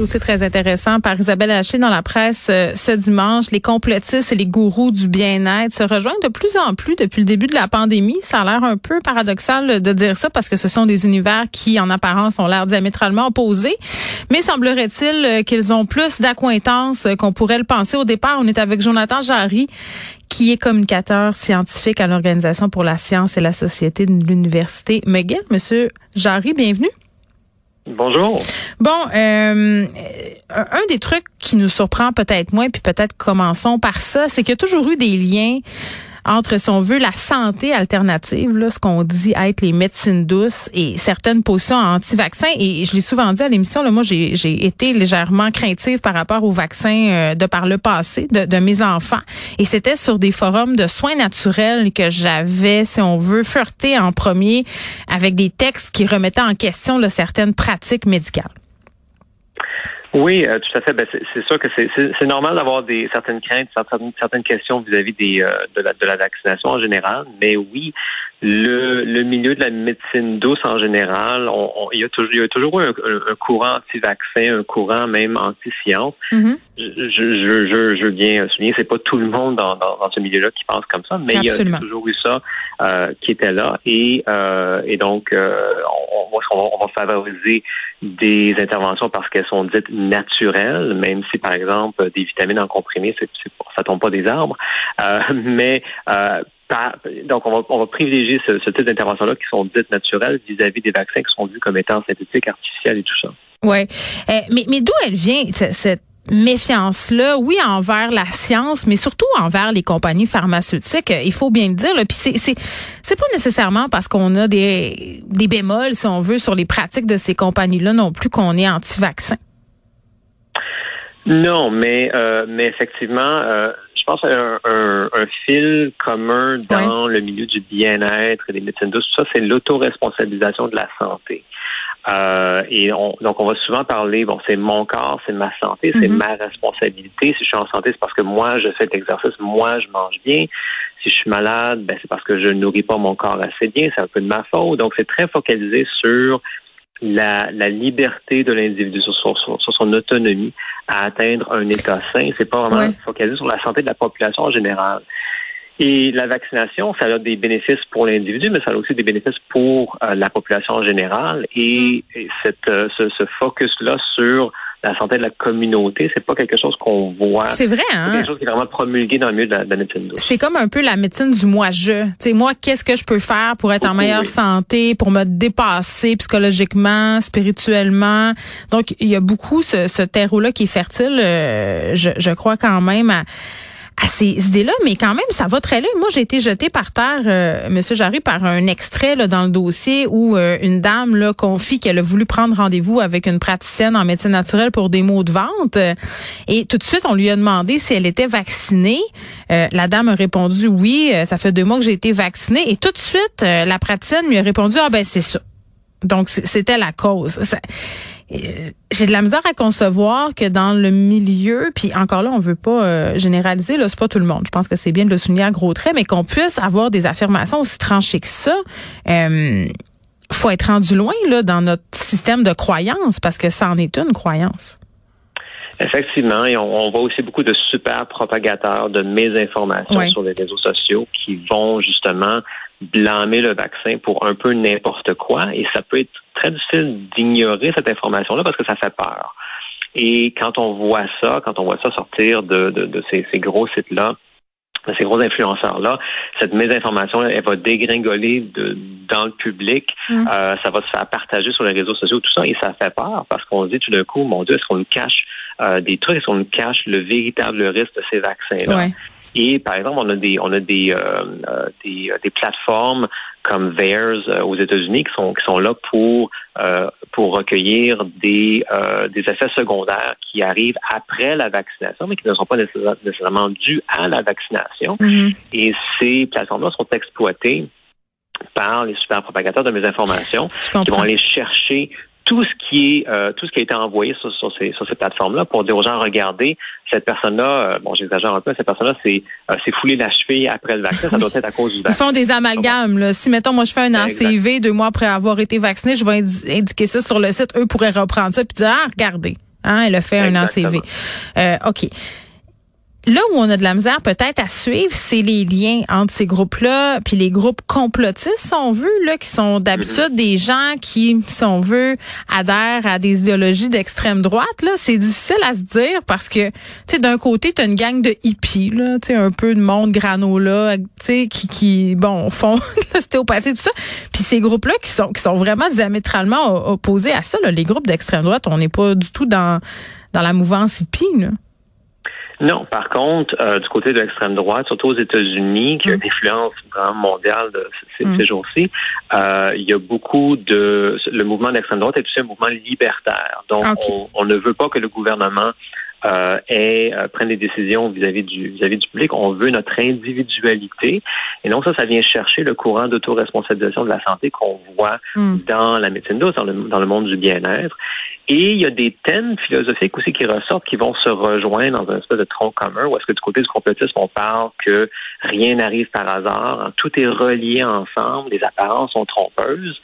aussi très intéressant par Isabelle Haché dans la presse euh, ce dimanche. Les complotistes et les gourous du bien-être se rejoignent de plus en plus depuis le début de la pandémie. Ça a l'air un peu paradoxal de dire ça parce que ce sont des univers qui, en apparence, ont l'air diamétralement opposés. Mais semblerait-il euh, qu'ils ont plus d'acquaintances qu'on pourrait le penser. Au départ, on est avec Jonathan Jarry, qui est communicateur scientifique à l'Organisation pour la science et la société de l'Université McGill. Monsieur Jarry, bienvenue. Bonjour. Bon, euh, un des trucs qui nous surprend peut-être moins, puis peut-être commençons par ça, c'est qu'il y a toujours eu des liens entre, si on veut, la santé alternative, là, ce qu'on dit être les médecines douces et certaines positions anti-vaccins. Et je l'ai souvent dit à l'émission, là, moi, j'ai, été légèrement craintive par rapport aux vaccins euh, de par le passé de, de mes enfants. Et c'était sur des forums de soins naturels que j'avais, si on veut, flirté en premier avec des textes qui remettaient en question là, certaines pratiques médicales. Oui, euh, tout à fait. Ben, c'est sûr que c'est normal d'avoir des certaines craintes, certaines, certaines questions vis-à-vis des euh, de, la, de la vaccination en général. Mais oui, le, le milieu de la médecine douce en général, on, il, y a toujours, il y a toujours eu un, courant anti-vaccin, un courant même anti-science. Mm-hmm. je, je, je, je, veux bien souligner, c'est pas tout le monde dans, dans, ce milieu-là qui pense comme ça, mais il y a toujours eu ça euh, qui était là. Et, euh, et donc, euh, on, on, on va favoriser des interventions parce qu'elles sont dites naturelles, même si, par exemple, des vitamines en comprimé, c'est, ça tombe pas des arbres. Euh, mais euh, donc, on va, on va privilégier ce, type d'interventions-là qui sont dites naturelles vis-à-vis des vaccins qui sont vus comme étant synthétiques, artificiels et tout ça. Oui. Euh, mais, mais d'où elle vient, cette méfiance-là, oui, envers la science, mais surtout envers les compagnies pharmaceutiques. Il faut bien le dire. Puis c'est c'est pas nécessairement parce qu'on a des des bémols, si on veut, sur les pratiques de ces compagnies-là non plus qu'on est anti-vaccin. Non, mais euh, mais effectivement. Euh, je pense un, un, un, fil commun dans le milieu du bien-être et des médecines douces. Ça, c'est l'autoresponsabilisation de la santé. Euh, et on, donc, on va souvent parler, bon, c'est mon corps, c'est ma santé, c'est mm-hmm. ma responsabilité. Si je suis en santé, c'est parce que moi, je fais l'exercice, moi, je mange bien. Si je suis malade, ben, c'est parce que je ne nourris pas mon corps assez bien, c'est un peu de ma faute. Donc, c'est très focalisé sur la, la liberté de l'individu, sur, sur, sur, son autonomie à atteindre un état sain. C'est pas vraiment focalisé sur la santé de la population en général. Et la vaccination, ça a des bénéfices pour l'individu, mais ça a aussi des bénéfices pour euh, la population en général. Et, mm. cette, euh, ce, ce focus-là sur la santé de la communauté, c'est pas quelque chose qu'on voit. C'est vrai, hein? C'est quelque chose qui est vraiment promulgué dans le milieu de la, médecine douce. C'est comme un peu la médecine du moi-je. Tu sais, moi, qu'est-ce que je peux faire pour être en meilleure santé, pour me dépasser psychologiquement, spirituellement? Donc, il y a beaucoup ce, ce terreau-là qui est fertile, euh, je, je crois quand même, à à ces idées-là, mais quand même, ça va très loin. Moi, j'ai été jetée par terre, euh, Monsieur Jarry, par un extrait dans le dossier où euh, une dame là, confie qu'elle a voulu prendre rendez-vous avec une praticienne en médecine naturelle pour des maux de vente. Et tout de suite, on lui a demandé si elle était vaccinée. Euh, la dame a répondu oui, ça fait deux mois que j'ai été vaccinée. Et tout de suite, la praticienne lui a répondu, ah ben c'est ça. Donc, c'était la cause. J'ai de la misère à concevoir que dans le milieu, puis encore là, on veut pas euh, généraliser, là, c'est pas tout le monde. Je pense que c'est bien de le souligner à gros traits, mais qu'on puisse avoir des affirmations aussi tranchées que ça. Euh, faut être rendu loin là dans notre système de croyance parce que ça en est une croyance. Effectivement, et on, voit aussi beaucoup de super propagateurs de mésinformations sur les réseaux sociaux qui vont justement blâmer le vaccin pour un peu n'importe quoi et ça peut être très difficile d'ignorer cette information-là parce que ça fait peur. Et quand on voit ça, quand on voit ça sortir de, de, ces, gros sites-là, de ces gros influenceurs-là, cette mésinformation, elle va dégringoler de, dans le public, mm. euh, ça va se faire partager sur les réseaux sociaux, tout ça, et ça fait peur parce qu'on se dit tout d'un coup, mon Dieu, est-ce qu'on nous cache euh, des trucs, est-ce qu'on nous cache le véritable risque de ces vaccins-là? Et par exemple, on a des on a des euh, des, des, plateformes comme VAERS aux États-Unis qui sont qui sont là pour pour recueillir des des effets secondaires qui arrivent après la vaccination, mais qui ne sont pas nécessairement dus à la vaccination. Mm-hmm. Et ces plateformes-là sont exploitées par les super propagateurs de mes informations qui vont aller chercher tout ce qui est euh, tout ce qui a été envoyé sur, sur ces sur ces plateformes-là pour dire aux gens regardez cette personne-là euh, bon j'exagère un peu cette personne-là c'est euh, c'est foulé la cheville après le vaccin ça doit être à cause du vaccin. Ils font des amalgames là. si mettons moi je fais un ACV deux mois après avoir été vacciné je vais indiquer ça sur le site. Eux pourraient reprendre ça puis dire ah regardez hein elle a fait un ACV euh, ok Là où on a de la misère peut-être à suivre, c'est les liens entre ces groupes-là, puis les groupes complotistes, si on veut, là, qui sont d'habitude des gens qui, si on veut, adhèrent à des idéologies d'extrême droite. Là, c'est difficile à se dire parce que, tu sais, d'un côté, tu as une gang de hippies, là, tu sais, un peu de monde granola, tu sais, qui, qui, bon, font l'ostéopathie, tout ça. Puis ces groupes-là qui sont, qui sont vraiment diamétralement opposés à ça, là, les groupes d'extrême droite, on n'est pas du tout dans, dans la mouvance hippie, là. Non, par contre, euh, du côté de l'extrême droite, surtout aux États-Unis, qui a une mm. influence vraiment mondiale de ces, mm. jours-ci, euh, il y a beaucoup de... Le mouvement d'extrême droite est aussi un mouvement libertaire. Donc, on, on, ne veut pas que le gouvernement euh, et euh, prennent des décisions vis-à-vis du vis-à-vis du public. On veut notre individualité. Et donc ça, ça vient chercher le courant d'autoresponsabilisation de la santé qu'on voit hmm. dans la médecine douce, dans le, dans le monde du bien-être. Et il y a des thèmes philosophiques aussi qui ressortent, qui vont se rejoindre dans un espèce de tronc commun, où est-ce que du côté du complotisme, on parle que rien n'arrive par hasard, tout est relié ensemble, les apparences sont trompeuses.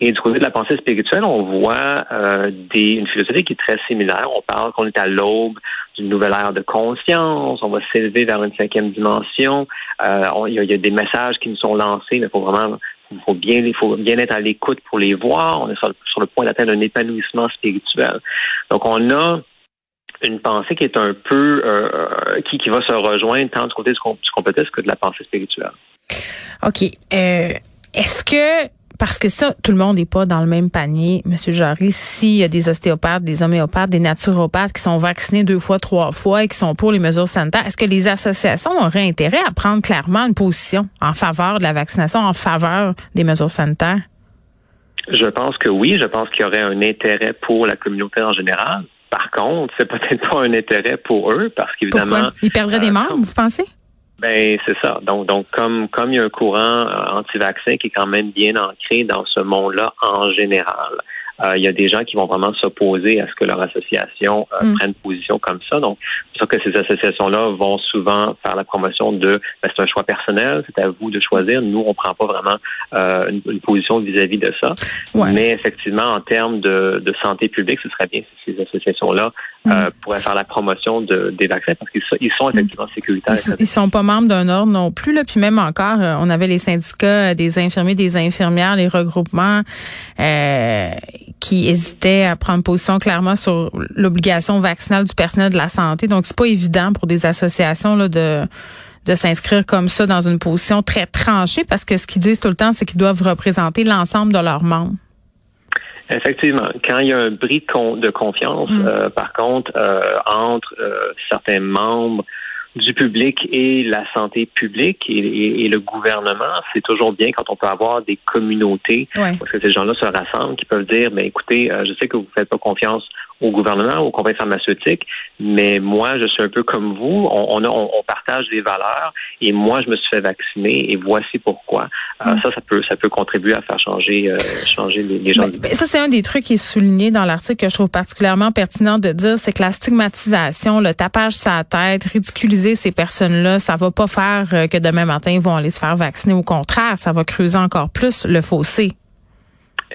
Et du côté de la pensée spirituelle, on voit euh, des, une philosophie qui est très similaire. On parle qu'on est à l'aube d'une nouvelle ère de conscience, on va s'élever vers une cinquième dimension. Euh, il, y a, des messages qui nous sont lancés, mais il faut vraiment faut bien, il faut bien être à l'écoute pour les voir. On est sur, le point d'atteindre un épanouissement spirituel. Donc, on a une pensée qui est un peu euh, qui, qui va se rejoindre tant du côté du, du que de la pensée spirituelle. OK. Euh, est-ce que parce que ça, tout le monde n'est pas dans le même panier, Monsieur Jarry. S'il y a des ostéopathes, des homéopathes, des naturopathes qui sont vaccinés deux fois, trois fois et qui sont pour les mesures sanitaires, est-ce que les associations auraient intérêt à prendre clairement une position en faveur de la vaccination, en faveur des mesures sanitaires? Je pense que oui. Je pense qu'il y aurait un intérêt pour la communauté en général. Par contre, c'est peut-être pas un intérêt pour eux parce qu'évidemment. Ils perdraient des euh, membres, vous pensez? Ben c'est ça. Donc donc comme comme il y a un courant euh, anti-vaccin qui est quand même bien ancré dans ce monde-là en général. Euh, il y a des gens qui vont vraiment s'opposer à ce que leur association euh, mm. prenne position comme ça. Donc, c'est sûr que ces associations-là vont souvent faire la promotion de ben, c'est un choix personnel, c'est à vous de choisir. Nous, on prend pas vraiment euh, une, position vis-à-vis de ça. Mais effectivement, en termes de, de, santé publique, ce serait bien si ces associations-là mm. pourraient faire la promotion de, des vaccins parce qu'ils ils sont mm. effectivement sécuritaires. Ils, sont pas membres d'un ordre non plus. Là. Puis même encore, on avait les syndicats des infirmiers, des infirmières, les regroupements qui hésitaient à prendre position clairement sur l'obligation vaccinale du personnel de la santé. Donc, c'est pas évident pour des associations là, de de s'inscrire comme ça dans une position très tranchée parce que ce qu'ils disent tout le temps, c'est qu'ils doivent représenter l'ensemble de leurs membres. Effectivement, quand il y a un bris de, confiance, mm. euh, par contre, euh, entre euh, certains membres du public et la santé publique et, le gouvernement, c'est toujours bien quand on peut avoir des communautés parce que ces gens-là se rassemblent, qui peuvent dire, mais ben, écoutez, euh, je sais que vous ne faites pas confiance au gouvernement, aux compagnies pharmaceutiques, mais moi, je suis un peu comme vous. On, on, partage des valeurs et moi, je me suis fait vacciner et voici pourquoi. Euh, mm. ça, ça peut, ça peut contribuer à faire changer, euh, changer les, gens. Ben, ça, c'est un des trucs qui est souligné dans l'article que je trouve particulièrement pertinent de dire, c'est que la stigmatisation, le tapage sur la tête, ces personnes-là, ça va pas faire euh, que demain matin, ils vont aller se faire vacciner. Au contraire, ça va creuser encore plus le fossé.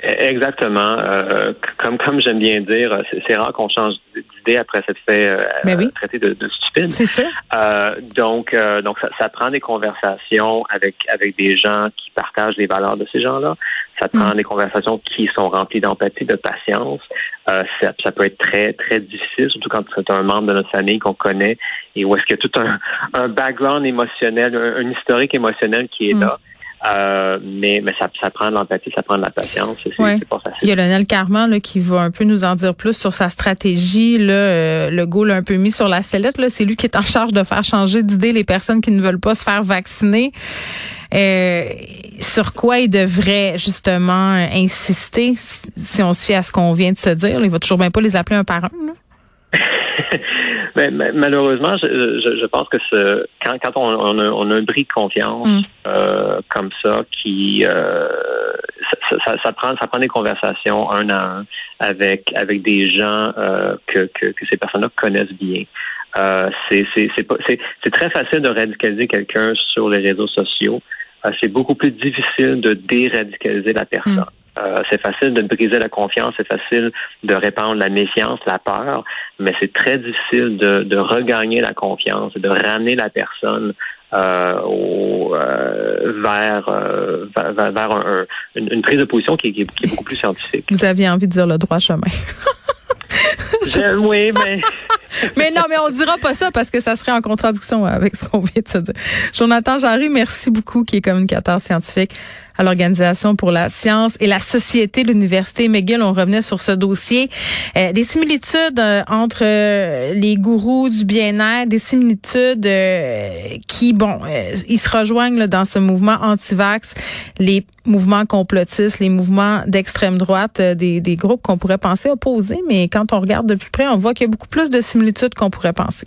Exactement. Euh, comme comme j'aime bien dire, c'est rare qu'on change d'idée après cette fait euh, ben traité de, de stupide. C'est ça. Euh, donc euh, donc ça, ça, prend des conversations avec avec des gens qui partagent les valeurs de ces gens-là. Ça prend des conversations qui sont remplies d'empathie, de patience. Euh, ça, ça, peut être très très difficile, surtout quand c'est un membre de notre famille qu'on connaît et où est-ce qu'il y a tout un, un background émotionnel, un, historique émotionnel qui est mm. là. Euh, mais mais ça, ça prend de l'empathie, ça prend de la patience. C'est pas facile. Il y a Lionel Carman là, qui va un peu nous en dire plus sur sa stratégie. Là, euh, le goal l'a un peu mis sur la sellette. C'est lui qui est en charge de faire changer d'idée les personnes qui ne veulent pas se faire vacciner. Euh, sur quoi il devrait justement insister si on se fie à ce qu'on vient de se dire? Il va toujours bien pas les appeler un par un. Là. Mais, malheureusement, je, je, je, pense que ce, quand, quand on, on, a, on, a, un bris de confiance mm. euh, comme ça, qui euh, ça, ça, ça, prend ça prend des conversations un à un avec avec des gens euh, que, que, que ces personnes-là connaissent bien. C'est c'est très facile de radicaliser quelqu'un sur les réseaux sociaux. Euh, c'est beaucoup plus difficile de déradicaliser la personne. Mm. Euh, c'est facile de briser la confiance, c'est facile de répandre la méfiance, la peur, mais c'est très difficile de, de, regagner la confiance et de ramener la personne euh, au, euh, vers, euh, vers, vers un, une, une, prise de position qui, qui, est beaucoup plus scientifique. Vous aviez envie de dire le droit chemin. oui, mais... mais non, mais on dira pas ça parce que ça serait en contradiction avec ce qu'on vient de se dire. Jonathan Jarry, merci beaucoup, qui est communicateur scientifique à l'Organisation pour la science et la société de l'Université McGill. On revenait sur ce dossier. Euh, des similitudes euh, entre euh, les gourous du bien-être, des similitudes qui, bon, ils se rejoignent là, dans ce mouvement anti-vax, les mouvements complotistes, les mouvements d'extrême droite, des, des groupes qu'on pourrait penser opposés, mais quand on regarde de plus près, on voit qu'il y a beaucoup plus de similitudes qu'on pourrait penser.